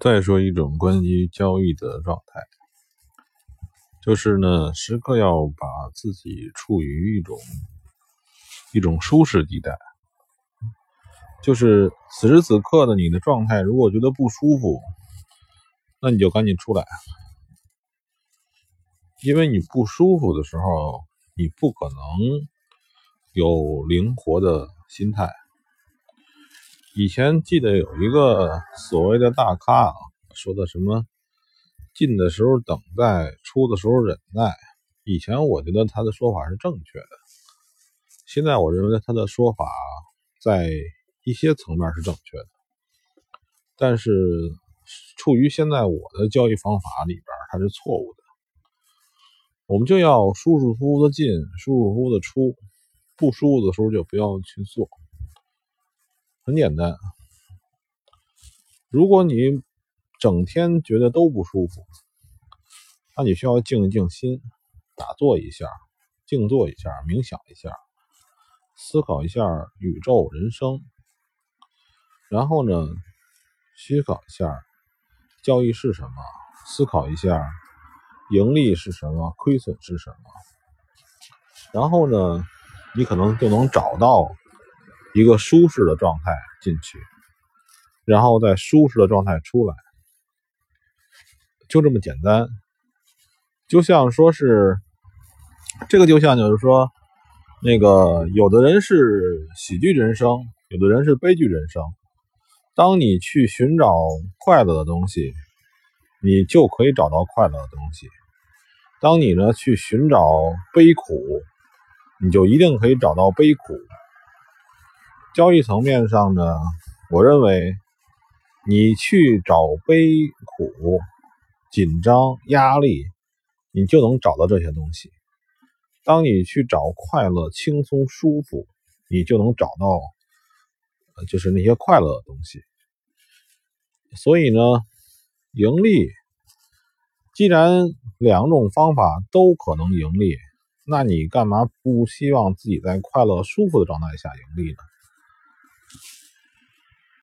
再说一种关于交易的状态，就是呢，时刻要把自己处于一种一种舒适地带。就是此时此刻的你的状态，如果觉得不舒服，那你就赶紧出来，因为你不舒服的时候，你不可能有灵活的心态。以前记得有一个所谓的大咖啊，说的什么进的时候等待，出的时候忍耐。以前我觉得他的说法是正确的，现在我认为他的说法在一些层面是正确的，但是处于现在我的交易方法里边，它是错误的。我们就要舒舒服服的进，舒舒服服的出，不舒服的时候就不要去做。很简单，如果你整天觉得都不舒服，那你需要静一静心，打坐一下，静坐一下，冥想一下，思考一下宇宙人生，然后呢，思考一下交易是什么，思考一下盈利是什么，亏损是什么，然后呢，你可能就能找到。一个舒适的状态进去，然后在舒适的状态出来，就这么简单。就像说是这个，就像就是说，那个有的人是喜剧人生，有的人是悲剧人生。当你去寻找快乐的东西，你就可以找到快乐的东西；当你呢去寻找悲苦，你就一定可以找到悲苦。交易层面上呢，我认为你去找悲苦、紧张、压力，你就能找到这些东西；当你去找快乐、轻松、舒服，你就能找到，就是那些快乐的东西。所以呢，盈利，既然两种方法都可能盈利，那你干嘛不希望自己在快乐、舒服的状态下盈利呢？